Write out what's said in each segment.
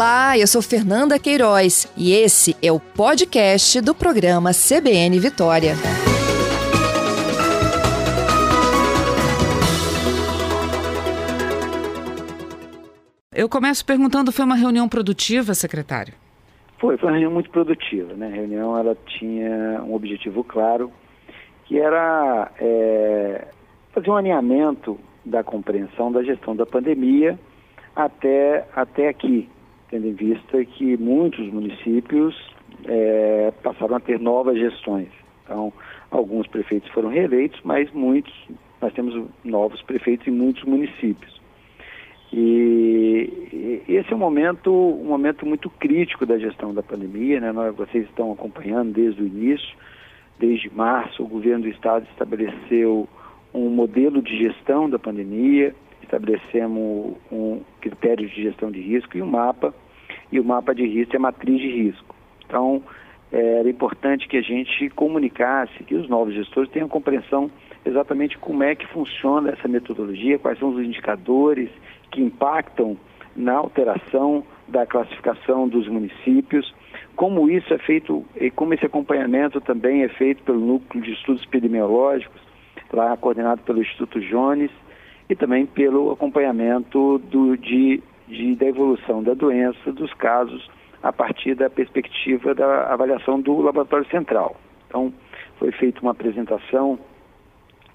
Olá, eu sou Fernanda Queiroz e esse é o podcast do programa CBN Vitória. Eu começo perguntando, foi uma reunião produtiva, secretário? Foi, foi uma reunião muito produtiva, né? A reunião ela tinha um objetivo claro, que era é, fazer um alinhamento da compreensão da gestão da pandemia até, até aqui, tendo em vista que muitos municípios é, passaram a ter novas gestões. Então, alguns prefeitos foram reeleitos, mas muitos, nós temos novos prefeitos em muitos municípios. E, e esse é um momento, um momento muito crítico da gestão da pandemia, né? Nós, vocês estão acompanhando desde o início, desde março, o governo do estado estabeleceu um modelo de gestão da pandemia, estabelecemos um critério de gestão de risco e um mapa, e o mapa de risco é matriz de risco. Então, era importante que a gente comunicasse, que os novos gestores tenham compreensão exatamente como é que funciona essa metodologia, quais são os indicadores que impactam na alteração da classificação dos municípios, como isso é feito e como esse acompanhamento também é feito pelo Núcleo de Estudos Epidemiológicos, lá coordenado pelo Instituto Jones, e também pelo acompanhamento do, de, de, da evolução da doença, dos casos, a partir da perspectiva da avaliação do Laboratório Central. Então, foi feita uma apresentação,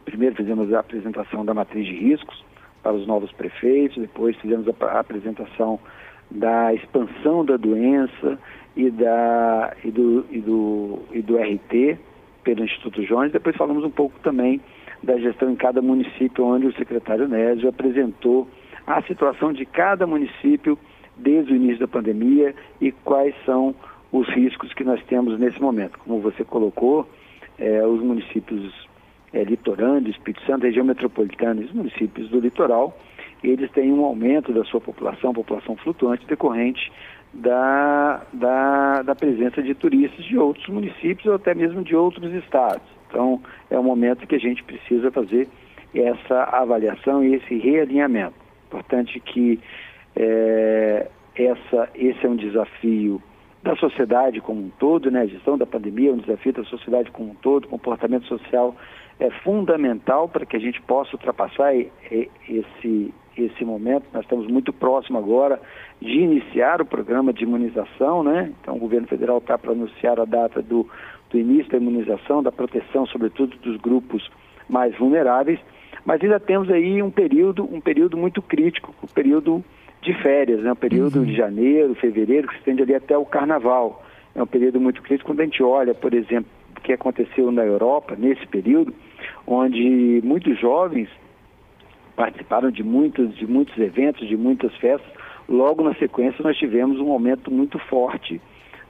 primeiro fizemos a apresentação da matriz de riscos para os novos prefeitos, depois fizemos a, a apresentação da expansão da doença e, da, e, do, e, do, e do RT pelo Instituto Jones, depois falamos um pouco também da gestão em cada município, onde o secretário Nésio apresentou a situação de cada município desde o início da pandemia e quais são os riscos que nós temos nesse momento. Como você colocou, é, os municípios é, litorâneos, Espírito Santo, região metropolitana e os municípios do litoral, eles têm um aumento da sua população, população flutuante, decorrente da, da, da presença de turistas de outros municípios ou até mesmo de outros estados. Então, é um momento que a gente precisa fazer essa avaliação e esse realinhamento. Importante que é, essa, esse é um desafio da sociedade como um todo, né? A gestão da pandemia é um desafio da sociedade como um todo, o comportamento social é fundamental para que a gente possa ultrapassar esse, esse momento. Nós estamos muito próximo agora de iniciar o programa de imunização, né? Então o governo federal está para anunciar a data do do início da imunização, da proteção, sobretudo dos grupos mais vulneráveis, mas ainda temos aí um período, um período muito crítico, o um período de férias, né? um período uhum. de janeiro, fevereiro, que se estende ali até o carnaval. É um período muito crítico quando a gente olha, por exemplo, o que aconteceu na Europa nesse período, onde muitos jovens participaram de muitos, de muitos eventos, de muitas festas. Logo na sequência nós tivemos um aumento muito forte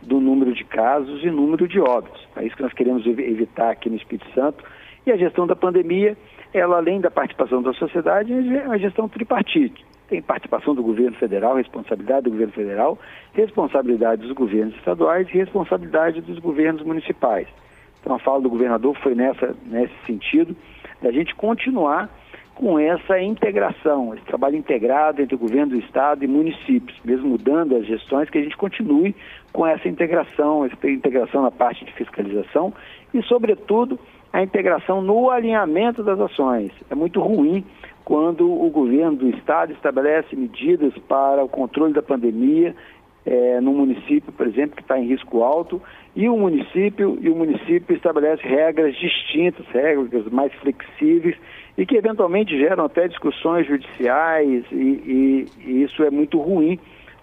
do número de casos e número de óbitos. É isso que nós queremos evitar aqui no Espírito Santo. E a gestão da pandemia, ela além da participação da sociedade, é a gestão tripartite. Tem participação do governo federal, responsabilidade do governo federal, responsabilidade dos governos estaduais e responsabilidade dos governos municipais. Então a fala do governador foi nessa, nesse sentido, da gente continuar com essa integração, esse trabalho integrado entre o governo do estado e municípios, mesmo mudando as gestões, que a gente continue com essa integração, essa integração na parte de fiscalização e, sobretudo, a integração no alinhamento das ações. É muito ruim quando o governo do estado estabelece medidas para o controle da pandemia é, no município, por exemplo, que está em risco alto, e o município e o município estabelece regras distintas, regras mais flexíveis e que eventualmente geram até discussões judiciais e, e, e isso é muito ruim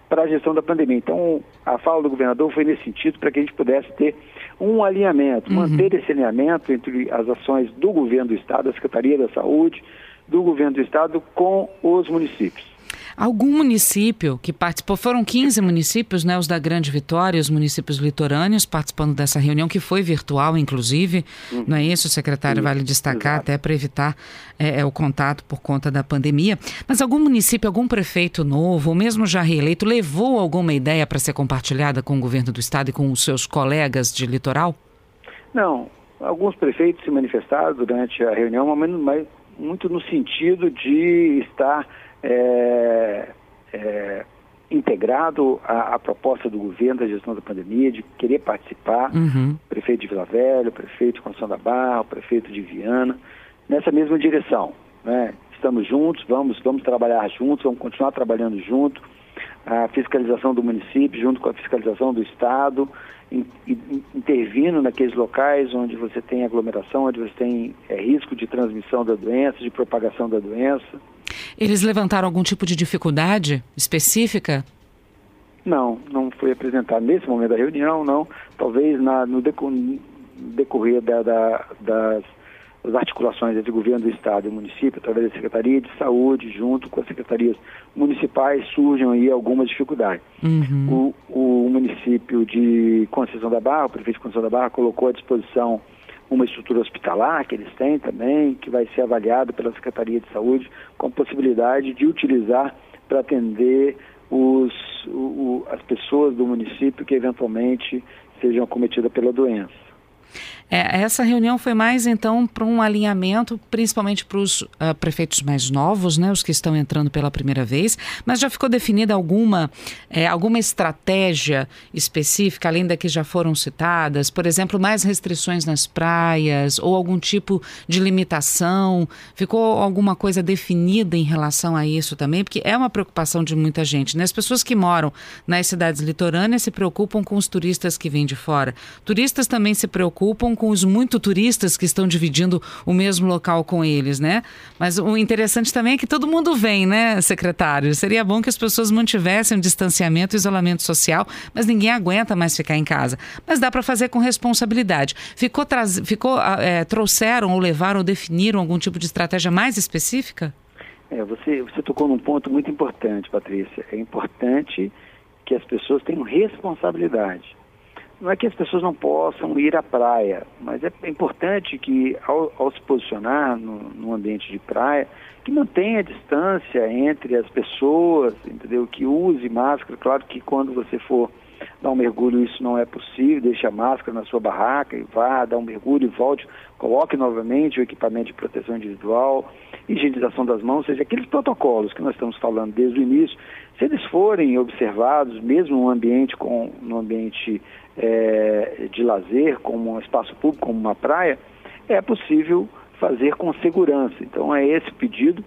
para a gestão da pandemia. Então, a fala do governador foi nesse sentido para que a gente pudesse ter um alinhamento, uhum. manter esse alinhamento entre as ações do governo do Estado, da Secretaria da Saúde, do governo do Estado com os municípios. Algum município que participou, foram 15 municípios, né, os da Grande Vitória, os municípios litorâneos, participando dessa reunião, que foi virtual, inclusive, uhum. não é isso, secretário? Sim, vale destacar, exato. até para evitar é, é, o contato por conta da pandemia. Mas algum município, algum prefeito novo, ou mesmo já reeleito, levou alguma ideia para ser compartilhada com o governo do estado e com os seus colegas de litoral? Não. Alguns prefeitos se manifestaram durante a reunião, mas muito no sentido de estar é, é, integrado à, à, proposta do governo da gestão da pandemia, de querer participar, uhum. prefeito de Vila Velha, prefeito de Construção da Barra, prefeito de Viana, nessa mesma direção. Né? Estamos juntos, vamos, vamos trabalhar juntos, vamos continuar trabalhando junto. A fiscalização do município, junto com a fiscalização do Estado, in, in, intervindo naqueles locais onde você tem aglomeração, onde você tem é, risco de transmissão da doença, de propagação da doença. Eles levantaram algum tipo de dificuldade específica? Não, não foi apresentado nesse momento da reunião, não. Talvez na, no decorrer da, da, das, das, articulações entre o governo do Estado e o município, através da Secretaria de Saúde, junto com as secretarias municipais, surjam aí algumas dificuldades. Uhum. O, o município de Conceição da Barra, o prefeito de Conceição da Barra, colocou à disposição uma estrutura hospitalar que eles têm também, que vai ser avaliado pela Secretaria de Saúde com possibilidade de utilizar para atender os, o, as pessoas do município que eventualmente sejam acometidas pela doença. É, essa reunião foi mais então para um alinhamento, principalmente para os uh, prefeitos mais novos, né, os que estão entrando pela primeira vez, mas já ficou definida alguma, é, alguma estratégia específica, além da que já foram citadas, por exemplo, mais restrições nas praias ou algum tipo de limitação? Ficou alguma coisa definida em relação a isso também? Porque é uma preocupação de muita gente. Né? As pessoas que moram nas cidades litorâneas se preocupam com os turistas que vêm de fora. Turistas também se preocupam os muito turistas que estão dividindo o mesmo local com eles, né? Mas o interessante também é que todo mundo vem, né, secretário? Seria bom que as pessoas mantivessem o distanciamento, o isolamento social, mas ninguém aguenta mais ficar em casa. Mas dá para fazer com responsabilidade. Ficou, traz... Ficou é, trouxeram ou levaram ou definiram algum tipo de estratégia mais específica? É, você, você tocou num ponto muito importante, Patrícia. É importante que as pessoas tenham responsabilidade não é que as pessoas não possam ir à praia, mas é importante que, ao, ao se posicionar no, no, ambiente de praia, que mantenha a distância entre as pessoas, entendeu? Que use máscara. Claro que quando você for dar um mergulho, isso não é possível. Deixe a máscara na sua barraca e vá dar um mergulho e volte. Coloque novamente o equipamento de proteção individual, higienização das mãos, ou seja, aqueles protocolos que nós estamos falando desde o início, se eles forem observados, mesmo no ambiente, com, no ambiente é, de lazer, como um espaço público, como uma praia, é possível fazer com segurança. Então é esse o pedido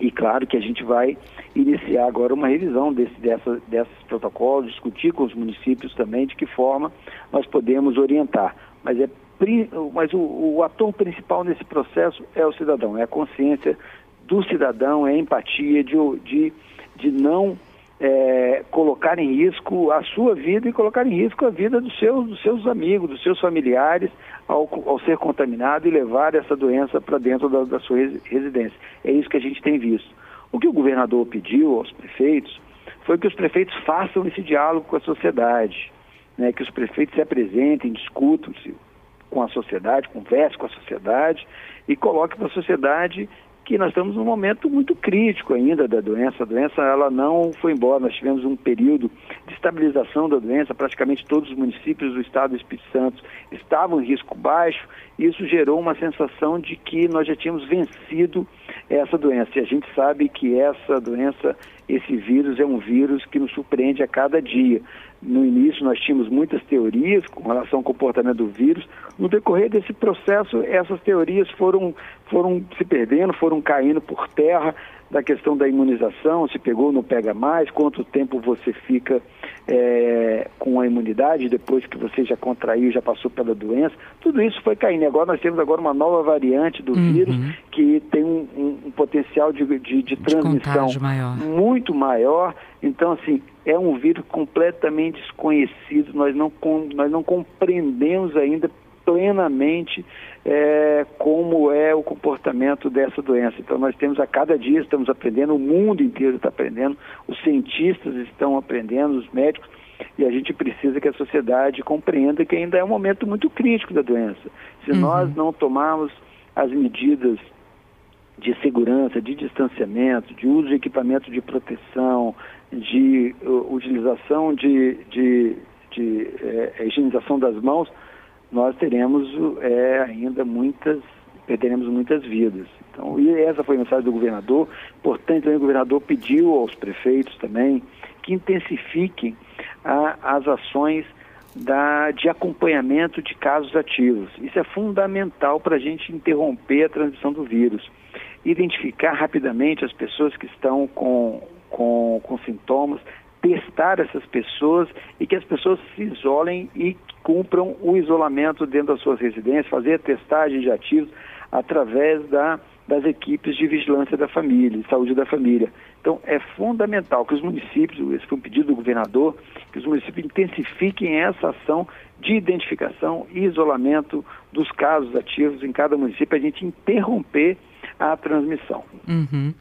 e claro que a gente vai iniciar agora uma revisão desse, dessa, desses protocolos, discutir com os municípios também de que forma nós podemos orientar. Mas, é, mas o, o ator principal nesse processo é o cidadão, é a consciência do cidadão, é a empatia de, de, de não é, colocar em risco a sua vida e colocar em risco a vida dos seus, dos seus amigos, dos seus familiares, ao, ao ser contaminado e levar essa doença para dentro da, da sua residência. É isso que a gente tem visto. O que o governador pediu aos prefeitos foi que os prefeitos façam esse diálogo com a sociedade, né, que os prefeitos se apresentem, discutam-se com a sociedade, conversem com a sociedade e coloquem para a sociedade que nós estamos num momento muito crítico ainda da doença. A doença ela não foi embora. Nós tivemos um período de estabilização da doença. Praticamente todos os municípios do estado do Espírito Santo estavam em risco baixo. Isso gerou uma sensação de que nós já tínhamos vencido essa doença. E a gente sabe que essa doença, esse vírus é um vírus que nos surpreende a cada dia. No início nós tínhamos muitas teorias com relação ao comportamento do vírus. No decorrer desse processo, essas teorias foram, foram se perdendo, foram caindo por terra da questão da imunização, se pegou, não pega mais, quanto tempo você fica é, com a imunidade depois que você já contraiu, já passou pela doença. Tudo isso foi caindo. Agora nós temos agora uma nova variante do uhum. vírus que tem um, um, um potencial de, de, de transmissão de maior. muito maior. Então, assim, é um vírus completamente desconhecido, nós não, nós não compreendemos ainda plenamente é, como é o comportamento dessa doença. Então nós temos a cada dia, estamos aprendendo, o mundo inteiro está aprendendo, os cientistas estão aprendendo, os médicos, e a gente precisa que a sociedade compreenda que ainda é um momento muito crítico da doença. Se uhum. nós não tomarmos as medidas de segurança, de distanciamento, de uso de equipamento de proteção, de uh, utilização de, de, de é, higienização das mãos, nós teremos é, ainda muitas, perderemos muitas vidas. Então, e essa foi a mensagem do governador. Portanto, o governador pediu aos prefeitos também que intensifiquem a, as ações da, de acompanhamento de casos ativos. Isso é fundamental para a gente interromper a transmissão do vírus. Identificar rapidamente as pessoas que estão com, com, com sintomas, testar essas pessoas e que as pessoas se isolem e cumpram o isolamento dentro das suas residências, fazer a testagem de ativos através da, das equipes de vigilância da família, de saúde da família. Então, é fundamental que os municípios, esse foi um pedido do governador, que os municípios intensifiquem essa ação de identificação e isolamento dos casos ativos em cada município, para a gente interromper a transmissão. Uhum.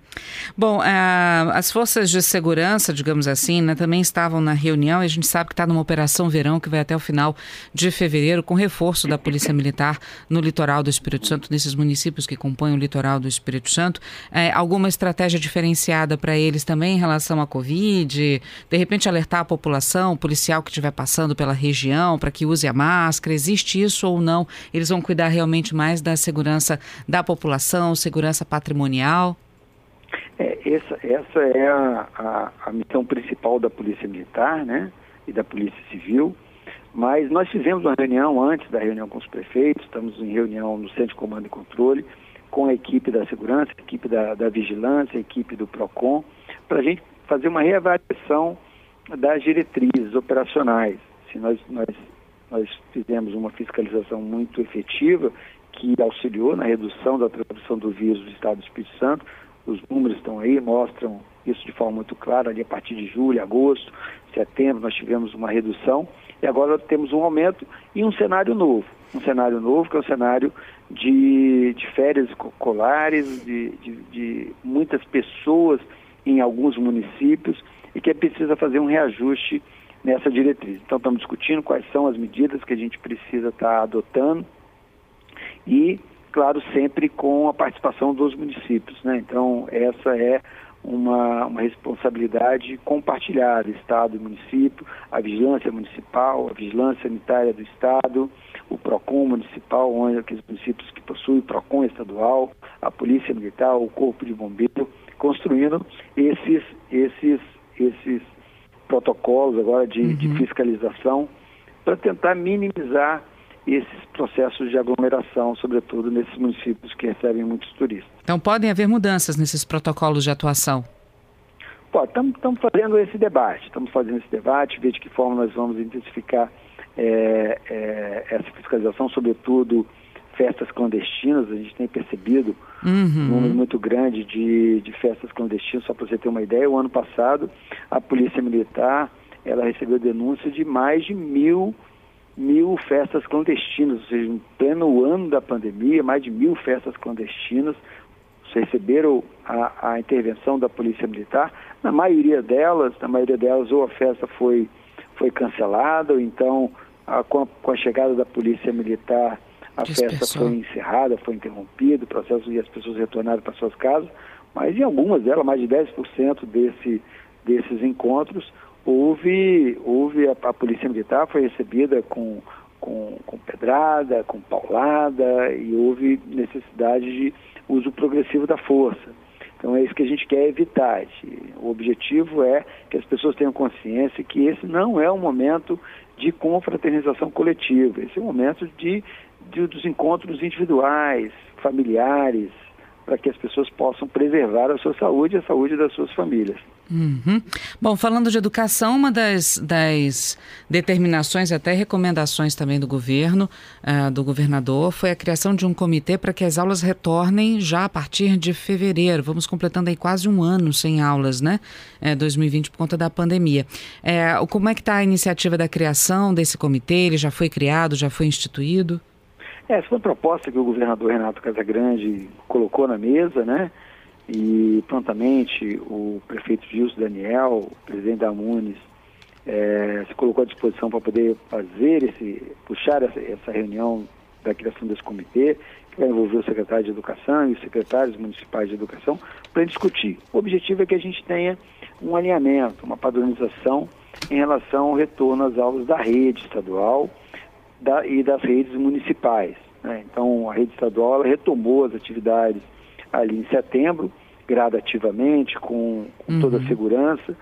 Bom, as forças de segurança, digamos assim, né, também estavam na reunião e a gente sabe que está numa operação verão que vai até o final de fevereiro, com reforço da Polícia Militar no litoral do Espírito Santo, nesses municípios que compõem o litoral do Espírito Santo. É, alguma estratégia diferenciada para eles também em relação à Covid? De repente alertar a população, o policial que estiver passando pela região, para que use a máscara? Existe isso ou não? Eles vão cuidar realmente mais da segurança da população, segurança patrimonial? É, essa, essa é a, a, a, missão principal da Polícia Militar né, e da Polícia Civil. Mas nós fizemos uma reunião antes da reunião com os prefeitos, estamos em reunião no Centro de Comando e Controle, com a equipe da segurança, a equipe da, da vigilância, a equipe do PROCON, para a gente fazer uma reavaliação das diretrizes operacionais. Se nós, nós, nós fizemos uma fiscalização muito efetiva que auxiliou na redução da transmissão do vírus do Estado do Espírito Santo, os números estão aí, mostram isso de forma muito clara, ali a partir de julho, agosto, setembro, nós tivemos uma redução e agora temos um aumento e um cenário novo. Um cenário novo que é um cenário de, de férias escolares, de, de, de muitas pessoas em alguns municípios e que é precisa fazer um reajuste nessa diretriz. Então estamos discutindo quais são as medidas que a gente precisa estar tá adotando e claro, sempre com a participação dos municípios. Né? Então, essa é uma, uma responsabilidade compartilhada, Estado e município, a vigilância municipal, a vigilância sanitária do Estado, o PROCON municipal, onde aqueles municípios que possuem o PROCON estadual, a Polícia Militar, o Corpo de Bombeiro, construindo esses, esses, esses protocolos agora de, uhum. de fiscalização para tentar minimizar esses processos de aglomeração, sobretudo nesses municípios que recebem muitos turistas. Então podem haver mudanças nesses protocolos de atuação? Estamos fazendo esse debate, estamos fazendo esse debate, ver de que forma nós vamos intensificar é, é, essa fiscalização, sobretudo festas clandestinas, a gente tem percebido uhum. um número muito grande de, de festas clandestinas, só para você ter uma ideia, o ano passado a Polícia Militar ela recebeu denúncia de mais de mil mil festas clandestinas, ou seja, em pleno ano da pandemia, mais de mil festas clandestinas receberam a, a, intervenção da Polícia Militar. Na maioria delas, na maioria delas, ou a festa foi, foi cancelada, ou então, a, com, a, com, a, chegada da Polícia Militar, a festa foi encerrada, foi interrompida, o processo e as pessoas retornaram para suas casas, mas em algumas delas, mais de 10% desse, desses encontros, houve, houve a, a Polícia Militar foi recebida com, com, com pedrada, com paulada e houve necessidade de uso progressivo da força. Então é isso que a gente quer evitar. O objetivo é que as pessoas tenham consciência que esse não é um momento de confraternização coletiva, esse é um momento de, de dos encontros individuais, familiares, para que as pessoas possam preservar a sua saúde e a saúde das suas famílias. Uhum. Bom, falando de educação, uma das, das determinações até recomendações também do governo, uh, do governador, foi a criação de um comitê para que as aulas retornem já a partir de fevereiro. Vamos completando aí quase um ano sem aulas, né? É, 2020 por conta da pandemia. É, como é que está a iniciativa da criação desse comitê? Ele já foi criado, já foi instituído? É, essa foi uma proposta que o governador Renato Casagrande colocou na mesa, né? E prontamente o prefeito Gilson Daniel, presidente da Munes, é, se colocou à disposição para poder fazer esse, puxar essa, essa reunião da criação desse comitê, que vai envolver o secretário de Educação e os secretários municipais de Educação, para discutir. O objetivo é que a gente tenha um alinhamento, uma padronização em relação ao retorno às aulas da rede estadual da, e das redes municipais. Né? Então, a rede estadual retomou as atividades ali em setembro, gradativamente, com, com uhum. toda a segurança.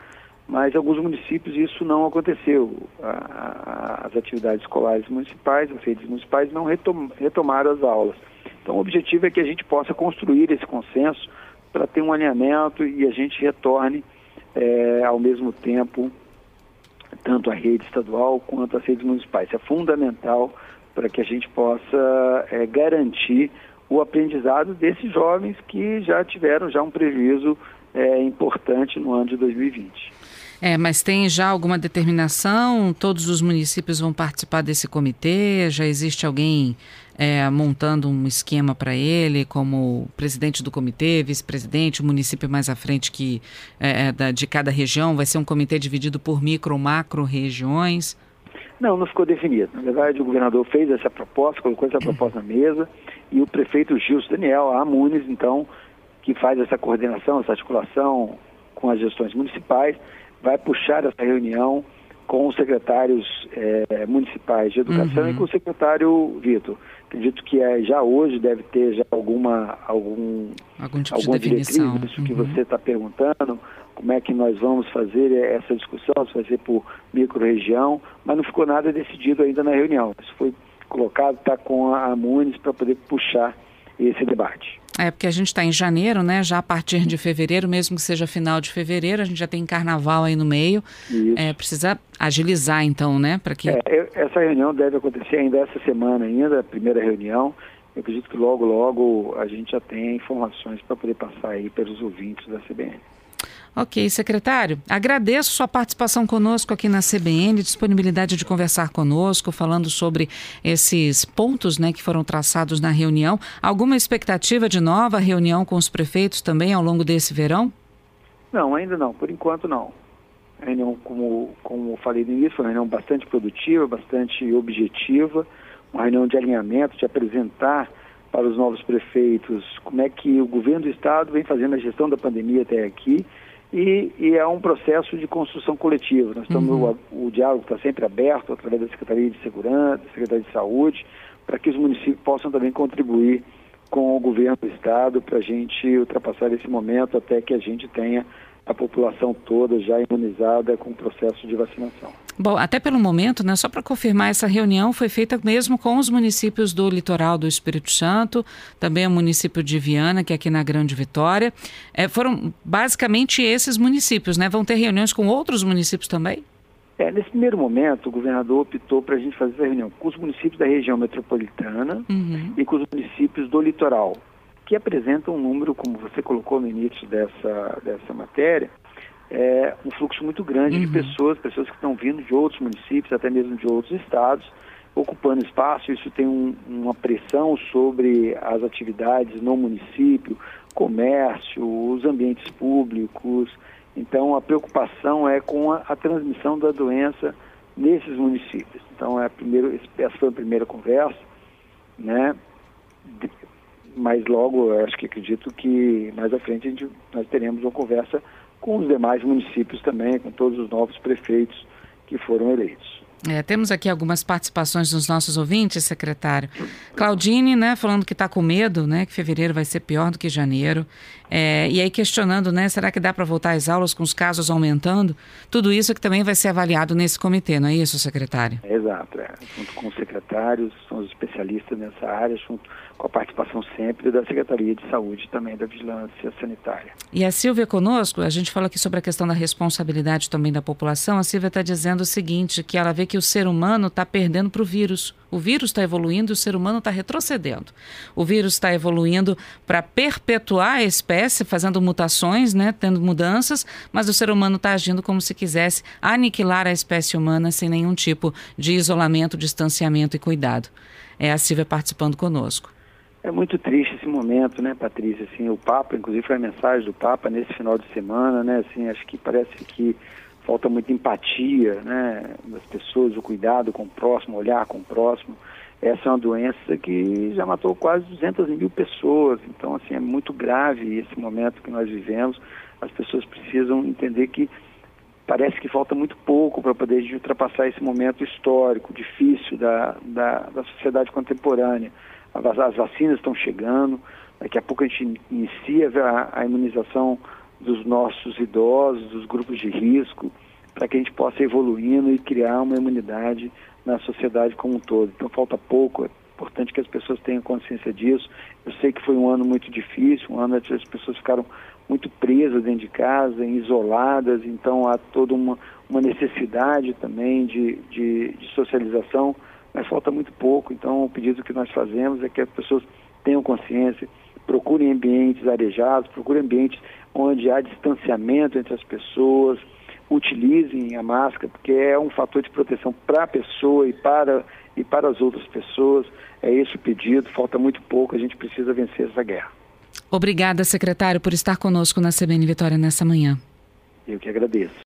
mas em alguns municípios isso não aconteceu. as atividades escolares municipais, as redes municipais não retom, retomaram as aulas. Então, o objetivo é que a gente possa construir esse consenso para ter um alinhamento e a gente retorne é, ao mesmo tempo tanto a rede estadual quanto as redes municipais. Isso é fundamental para que a gente possa é, garantir o aprendizado desses jovens que já tiveram já um prejuízo é, importante no ano de 2020. É, mas tem já alguma determinação? Todos os municípios vão participar desse comitê? Já existe alguém é, montando um esquema para ele, como presidente do comitê, vice-presidente, o município mais à frente que é, da, de cada região? Vai ser um comitê dividido por micro, macro regiões? Não, não ficou definido. Na verdade, o governador fez essa proposta, colocou essa proposta na mesa e o prefeito Gilson Daniel, a Muniz, então, que faz essa coordenação, essa articulação com as gestões municipais, vai puxar essa reunião com os secretários eh, municipais de educação uhum. e com o secretário Vitor. Acredito que é, já hoje deve ter já alguma algum algum tipo alguma de definição diretriz, isso uhum. que você está perguntando, como é que nós vamos fazer essa discussão, se vai ser por micro-região, mas não ficou nada decidido ainda na reunião. Isso foi colocado, está com a Muniz para poder puxar esse debate. É, porque a gente está em janeiro, né? Já a partir de fevereiro, mesmo que seja final de fevereiro, a gente já tem carnaval aí no meio. Isso. É, precisa agilizar, então, né? Para que... É, essa reunião deve acontecer ainda essa semana, ainda, a primeira reunião. Eu acredito que logo, logo a gente já tem informações para poder passar aí pelos ouvintes da CBN. Ok, secretário. Agradeço sua participação conosco aqui na CBN, disponibilidade de conversar conosco, falando sobre esses pontos né, que foram traçados na reunião. Alguma expectativa de nova reunião com os prefeitos também ao longo desse verão? Não, ainda não. Por enquanto, não. A reunião, como, como falei no início, foi uma reunião bastante produtiva, bastante objetiva, uma reunião de alinhamento, de apresentar para os novos prefeitos como é que o governo do Estado vem fazendo a gestão da pandemia até aqui e, e, é um processo de construção coletiva. Nós estamos, uhum. o, o, diálogo está sempre aberto através da Secretaria de Segurança, da Secretaria de Saúde, para que os municípios possam também contribuir com o governo do Estado para a gente ultrapassar esse momento até que a gente tenha a população toda já imunizada com o processo de vacinação. Bom, até pelo momento, né, só para confirmar, essa reunião foi feita mesmo com os municípios do litoral do Espírito Santo, também o município de Viana, que é aqui na Grande Vitória. É, foram basicamente esses municípios, né? Vão ter reuniões com outros municípios também? É, nesse primeiro momento, o governador optou para a gente fazer essa reunião com os municípios da região metropolitana uhum. e com os municípios do litoral que apresenta um número, como você colocou no início dessa, dessa matéria, é um fluxo muito grande uhum. de pessoas, pessoas que estão vindo de outros municípios, até mesmo de outros estados, ocupando espaço. Isso tem um, uma pressão sobre as atividades no município, comércio, os ambientes públicos. Então, a preocupação é com a, a transmissão da doença nesses municípios. Então, é a primeira, essa foi a primeira conversa, né? Mas logo, acho que acredito que mais à frente gente, nós teremos uma conversa com os demais municípios também, com todos os novos prefeitos que foram eleitos. É, temos aqui algumas participações dos nossos ouvintes, secretário. Claudine, né, falando que está com medo, né, que fevereiro vai ser pior do que janeiro. É, e aí questionando, né, será que dá para voltar às aulas com os casos aumentando? Tudo isso que também vai ser avaliado nesse comitê, não é isso, secretário? exato, é. junto com os secretários, são os especialistas nessa área, junto com a participação sempre da Secretaria de Saúde também da Vigilância Sanitária. E a Silvia conosco, a gente fala aqui sobre a questão da responsabilidade também da população. A Silvia está dizendo o seguinte, que ela vê que o ser humano está perdendo para o vírus. O vírus está evoluindo e o ser humano está retrocedendo. O vírus está evoluindo para perpetuar a espécie, fazendo mutações, né, tendo mudanças, mas o ser humano está agindo como se quisesse aniquilar a espécie humana sem nenhum tipo de isolamento, distanciamento e cuidado. É a Silvia participando conosco. É muito triste esse momento, né, Patrícia? Assim, o Papa, inclusive foi a mensagem do Papa nesse final de semana, né? Assim, acho que parece que falta muita empatia, né, das pessoas, o cuidado com o próximo, olhar com o próximo. Essa é uma doença que já matou quase 200 mil pessoas, então assim é muito grave esse momento que nós vivemos. As pessoas precisam entender que parece que falta muito pouco para poder ultrapassar esse momento histórico, difícil da, da, da sociedade contemporânea as vacinas estão chegando, daqui a pouco a gente inicia a, a imunização dos nossos idosos, dos grupos de risco, para que a gente possa evoluindo e criar uma imunidade na sociedade como um todo. Então falta pouco, é importante que as pessoas tenham consciência disso. Eu sei que foi um ano muito difícil, um ano onde as pessoas ficaram muito presas dentro de casa, isoladas, então há toda uma, uma necessidade também de, de, de socialização, mas falta muito pouco. Então o pedido que nós fazemos é que as pessoas tenham consciência, procurem ambientes arejados, procurem ambientes onde há distanciamento entre as pessoas, utilizem a máscara, porque é um fator de proteção para a pessoa e para, e para as outras pessoas. É esse o pedido, falta muito pouco, a gente precisa vencer essa guerra. Obrigada, secretário, por estar conosco na CBN Vitória nessa manhã. Eu que agradeço.